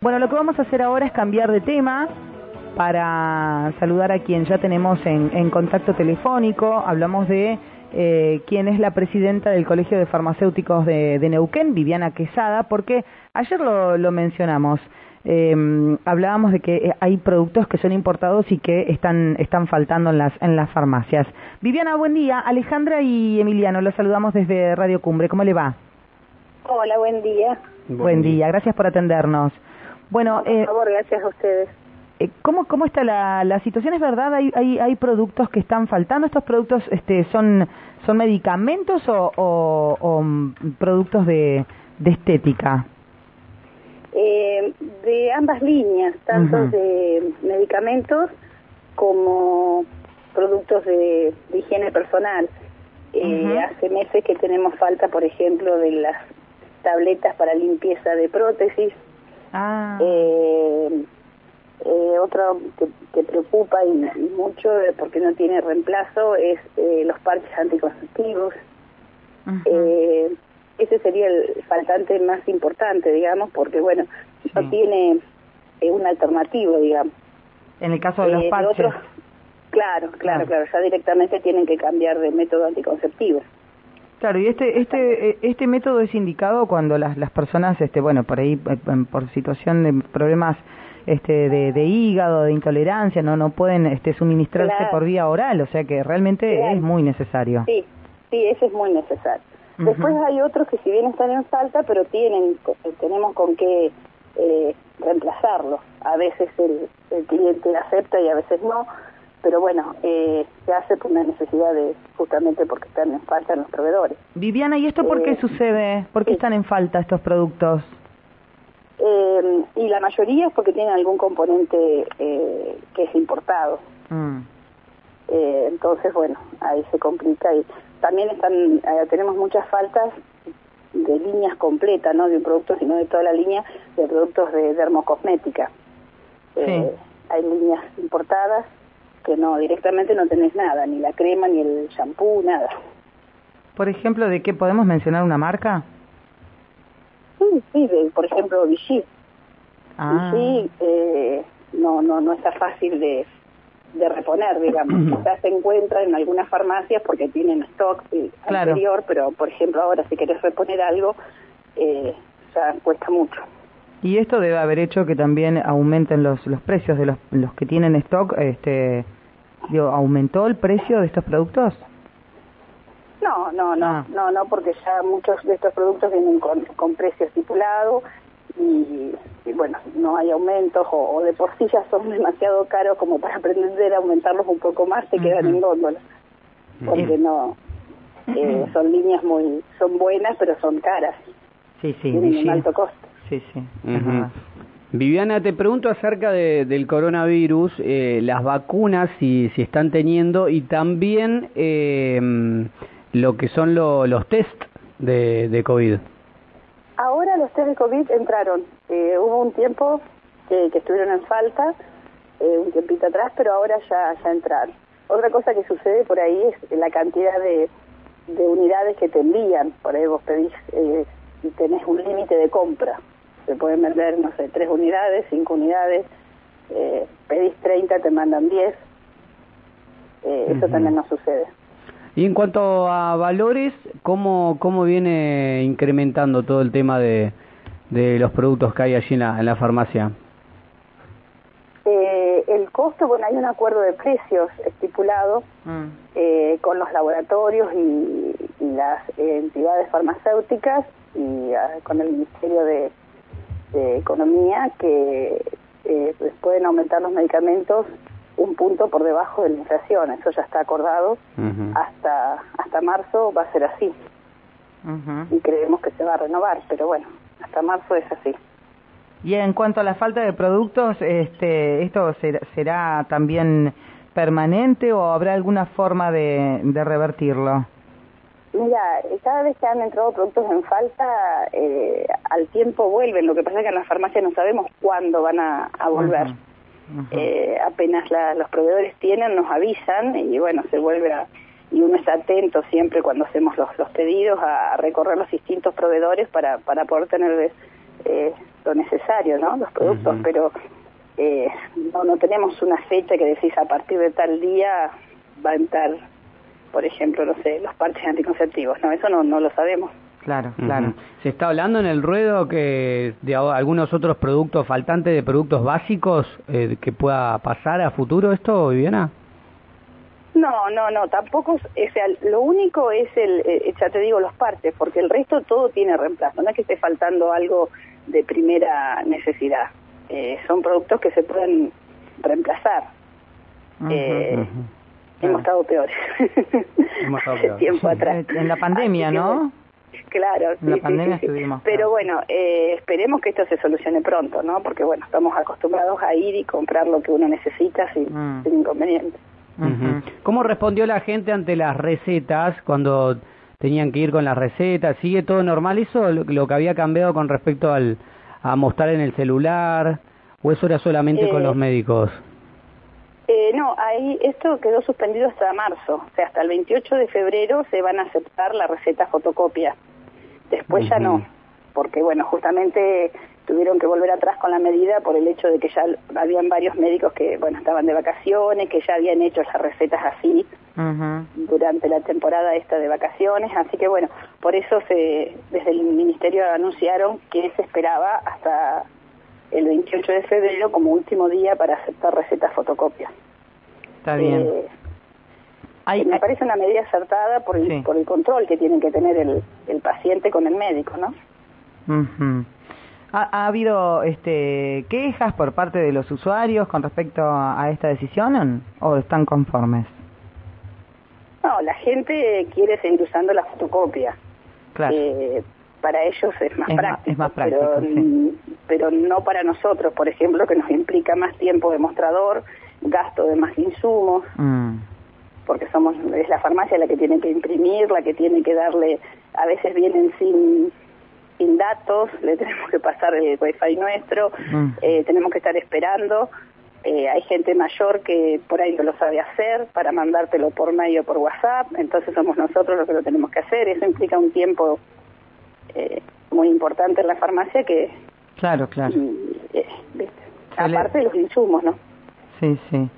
Bueno, lo que vamos a hacer ahora es cambiar de tema para saludar a quien ya tenemos en, contacto telefónico. Hablamos de eh, quién es la presidenta del Colegio de Farmacéuticos de, Neuquén, Viviana Quesada, porque ayer lo, mencionamos. Em, hablábamos de que hay productos que son importados y que están, están faltando en las, en las farmacias. Viviana, buen día. Alejandra y Emiliano, los saludamos desde Radio Cumbre. ¿Cómo le va? Hola, buen día. Buen, día, gracias por atendernos. Bueno, por eh, favor, gracias a ustedes. Eh, ¿Cómo, ¿Cómo está la, la situación? ¿Es verdad? ¿Hay, hay, hay productos que están faltando? ¿Estos productos este, son, son medicamentos o, o, mm, productos de, de estética? Eh, de ambas líneas, tanto de medicamentos como productos de, higiene personal. Eh, Hace meses que tenemos falta, por ejemplo, de las tabletas para limpieza de prótesis, Ah. Eh, eh, otro que, preocupa y, mucho porque no tiene reemplazo es eh, los parches anticonceptivos. ese sería el faltante más importante, digamos, porque bueno, no tiene un alternativo, digamos. En el caso de los parches. claro, claro, claro, ya directamente tienen que cambiar de método anticonceptivo. Claro, y este este eh, este método es indicado cuando las las personas este bueno, por ahí eh, por situación de problemas este de, de hígado, de intolerancia, no no pueden este suministrarse por vía oral, o sea que realmente es muy necesario. Sí, sí, ese es muy necesario. Después hay otros que si bien están en falta, pero tienen eh, tenemos con qué eh, reemplazarlos. A veces el, el cliente acepta y a veces no pero bueno, eh, se hace por una necesidad de, justamente porque están en falta los proveedores. Viviana, ¿y esto por qué eh, sucede? ¿Por qué están en falta estos productos? Eh, y la mayoría es porque tienen algún componente eh, que es importado. Mm. Eh, entonces, bueno, ahí se complica y también están, tenemos muchas faltas de líneas completas, no de un producto, sino de toda la línea de productos de dermocosmética. Sí. Hay líneas importadas que no, directamente no tenés nada, ni la crema, ni el shampoo, nada. Por ejemplo, ¿de qué podemos mencionar una marca? Sí, sí, por ejemplo, Vichy. Ah. Vichy eh, no, no, no está fácil de, de reponer, digamos. ya se encuentra en algunas farmacias porque tienen stock eh, anterior, pero por ejemplo ahora si querés reponer algo, eh, ya cuesta mucho. Y esto debe haber hecho que también aumenten los, los precios de los, los que tienen stock, este, ¿aumentó el precio de estos productos? No, no, no, ah. no, no, porque ya muchos de estos productos vienen con, con precio estipulado y, bueno, no hay aumentos o, de por sí ya son demasiado caros como para pretender aumentarlos un poco más, se quedan en góndola, porque no, eh, son líneas muy, son buenas pero son caras, sí, sí, tienen un alto costo. Sí, sí. Viviana, te pregunto acerca de, del coronavirus, eh, las vacunas si, están teniendo y también eh, lo que son los test de, COVID. Ahora los test de COVID entraron. Eh, hubo un tiempo que, que, estuvieron en falta, eh, un tiempito atrás, pero ahora ya, ya entraron. Otra cosa que sucede por ahí es la cantidad de, de unidades que te envían. Por ahí vos pedís eh, y tenés un límite de compra se pueden vender, no sé, tres unidades, cinco unidades, eh, pedís 30, te mandan 10, eh, eso también no sucede. Y en cuanto a valores, ¿cómo, cómo viene incrementando todo el tema de, de los productos que hay allí en la, en la farmacia? Eh, el costo, bueno, hay un acuerdo de precios estipulado mm. eh, con los laboratorios y, y las entidades farmacéuticas y ah, con el Ministerio de, de Economía que eh, pues pueden aumentar los medicamentos un punto por debajo de la inflación, eso ya está acordado, hasta hasta marzo va a ser así. Y creemos que se va a renovar, pero bueno, hasta marzo es así. Y en cuanto a la falta de productos, este, ¿esto será, será también permanente o habrá alguna forma de, de revertirlo? Mira, cada vez que han entrado productos en falta, eh, al tiempo vuelven. Lo que pasa es que en las farmacias no sabemos cuándo van a, volver. Eh, apenas los proveedores tienen, nos avisan y bueno, se vuelve a... Y uno está atento siempre cuando hacemos los, los pedidos a, recorrer los distintos proveedores para, para poder tener eh, lo necesario, ¿no? Los productos, pero eh, no, no tenemos una fecha que decís a partir de tal día va a entrar, por ejemplo, no sé, los parches anticonceptivos, ¿no? Eso no, no lo sabemos. Claro, claro. ¿Se está hablando en el ruedo que de algunos otros productos faltantes de productos básicos eh, que pueda pasar a futuro esto, Viviana? No, no, no, tampoco, o sea, lo único es el, eh, ya te digo, los parches, porque el resto todo tiene reemplazo, no es que esté faltando algo de primera necesidad, eh, son productos que se pueden reemplazar. Hemos estado peores. Hemos estado peores. tiempo atrás. En la pandemia, ¿no? Claro, en la pandemia estuvimos. Pero bueno, eh, esperemos que esto se solucione pronto, ¿no? Porque bueno, estamos acostumbrados a ir y comprar lo que uno necesita sin, mm. sin inconveniente. ¿Cómo respondió la gente ante las recetas cuando tenían que ir con las recetas? ¿Sigue todo normal eso? Lo, que había cambiado con respecto al a mostrar en el celular o eso era solamente con los eh, médicos? Eh, no, ahí esto quedó suspendido hasta marzo, o sea, hasta el 28 de febrero se van a aceptar la receta fotocopia. Después ya no, porque bueno, justamente tuvieron que volver atrás con la medida por el hecho de que ya habían varios médicos que, bueno, estaban de vacaciones, que ya habían hecho las recetas así durante la temporada esta de vacaciones, así que bueno, por eso se, desde el ministerio anunciaron que se esperaba hasta el 28 de febrero como último día para aceptar recetas fotocopias. Está bien. Eh, me parece una medida acertada por el, por el control que tiene que tener el, el paciente con el médico, ¿no? ¿Ha, habido este, quejas por parte de los usuarios con respecto a, esta decisión o están conformes? No, la gente quiere seguir usando la fotocopia. Claro. Eh, para ellos es más práctico, es más práctico pero, pero no para nosotros, por ejemplo, que nos implica más tiempo de mostrador, gasto de más insumos, mm. porque somos es la farmacia la que tiene que imprimir, la que tiene que darle, a veces vienen sin sin datos, le tenemos que pasar el wifi nuestro, mm. eh, tenemos que estar esperando. Eh, hay gente mayor que por ahí no lo sabe hacer para mandártelo por mail o por WhatsApp, entonces somos nosotros los que lo tenemos que hacer. Eso implica un tiempo eh, muy importante en la farmacia que... Claro, claro. Eh, aparte de los insumos, ¿no? Sí, sí.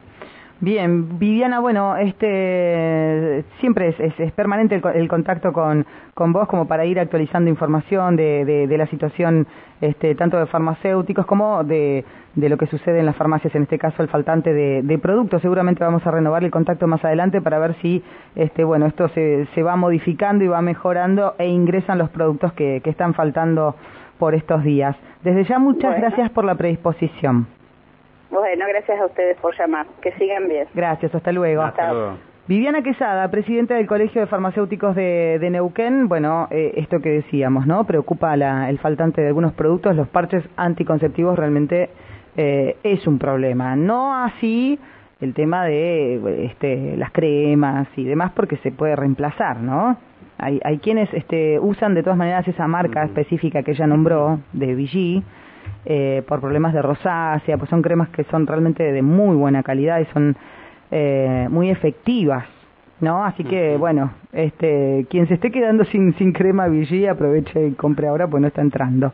Bien, Viviana, bueno, este siempre es, es, permanente el, contacto con, con vos como para ir actualizando información de, de, la situación este, tanto de farmacéuticos como de, de, lo que sucede en las farmacias, en este caso el faltante de, de, productos. Seguramente vamos a renovar el contacto más adelante para ver si este, bueno, esto se, se va modificando y va mejorando e ingresan los productos que, que están faltando por estos días. Desde ya muchas gracias por la predisposición. Bueno, gracias a ustedes por llamar. Que sigan bien. Gracias, hasta luego. Hasta luego. Viviana Quesada, presidenta del Colegio de Farmacéuticos de, Neuquén, bueno, eh, esto que decíamos, ¿no? Preocupa el faltante de algunos productos, los parches anticonceptivos realmente eh, es un problema. No así el tema de este, las cremas y demás, porque se puede reemplazar, ¿no? Hay, hay quienes este, usan de todas maneras esa marca específica que ella nombró, de Vichy, eh, por problemas de rosácea, pues son cremas que son realmente de muy buena calidad y son eh, muy efectivas, ¿no? Así que, bueno, este, quien se esté quedando sin, sin crema Vichy, aproveche y compre ahora, pues no está entrando.